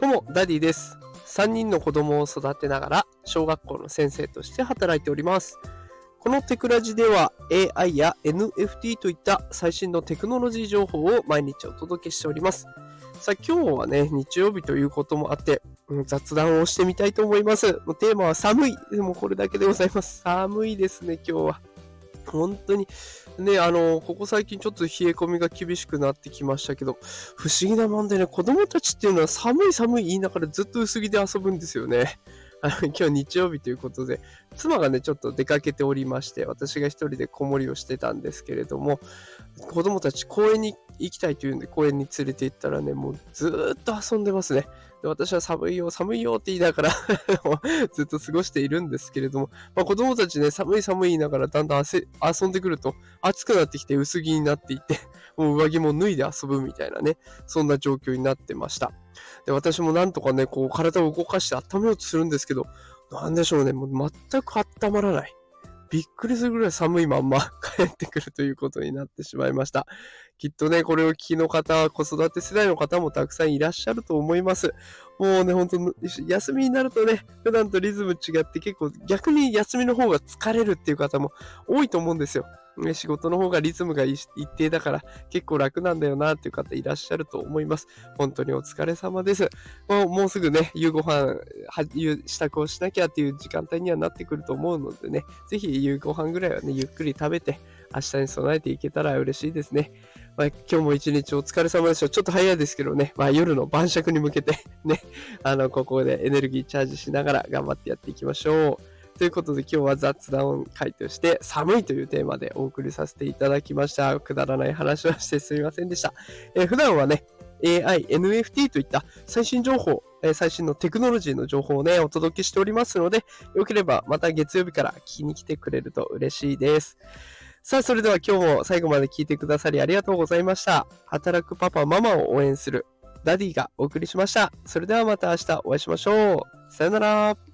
どうも、ダディです。3人の子供を育てながら、小学校の先生として働いております。このテクラジでは AI や NFT といった最新のテクノロジー情報を毎日お届けしております。さあ、今日はね、日曜日ということもあって、うん雑談をしてみたいと思います。テーマは寒い。でもこれだけでございます。寒いですね、今日は。本当に。ね、あの、ここ最近ちょっと冷え込みが厳しくなってきましたけど、不思議なもんでね、子供たちっていうのは寒い寒い言いながらずっと薄着で遊ぶんですよね。あの今日日曜日ということで、妻がね、ちょっと出かけておりまして、私が一人で子守りをしてたんですけれども、子供たち公園に行きたいというんで公園に連れて行ったらね、もうずっと遊んでますね。で私は寒いよ、寒いよって言いながら ずっと過ごしているんですけれども、まあ、子供たちね、寒い寒い言いながらだんだん遊んでくると暑くなってきて薄着になっていて、もう上着も脱いで遊ぶみたいなね、そんな状況になってました。で、私もなんとかね、こう体を動かして温めようとするんですけど、なんでしょうね、もう全く温まらない。びっくりするぐらい寒いまんま 帰ってくるということになってしまいました。きっとね、これを聞きの方、子育て世代の方もたくさんいらっしゃると思います。もうね、本当休みになるとね、普段とリズム違って結構逆に休みの方が疲れるっていう方も多いと思うんですよ。ね仕事の方がリズムが一定だから結構楽なんだよなっていう方いらっしゃると思います。本当にお疲れ様です。もうもうすぐね、夕ご飯は夕支度をしなきゃっていう時間帯にはなってくると思うのでね、ぜひ夕ご飯ぐらいはね、ゆっくり食べて、明日に備えていけたら嬉しいですね。まあ、今日も一日お疲れ様でした。ちょっと早いですけどね、まあ、夜の晩酌に向けてね、あの、ここでエネルギーチャージしながら頑張ってやっていきましょう。ということで今日は雑談会として寒いというテーマでお送りさせていただきました。くだらない話をしてすみませんでした。えー普段はね、AI、NFT といった最新情報、えー最新のテクノロジーの情報をね、お届けしておりますので、よければまた月曜日から聞きに来てくれると嬉しいです。さあ、それでは今日も最後まで聞いてくださりありがとうございました。働くパパ、ママを応援するダディがお送りしました。それではまた明日お会いしましょう。さよなら。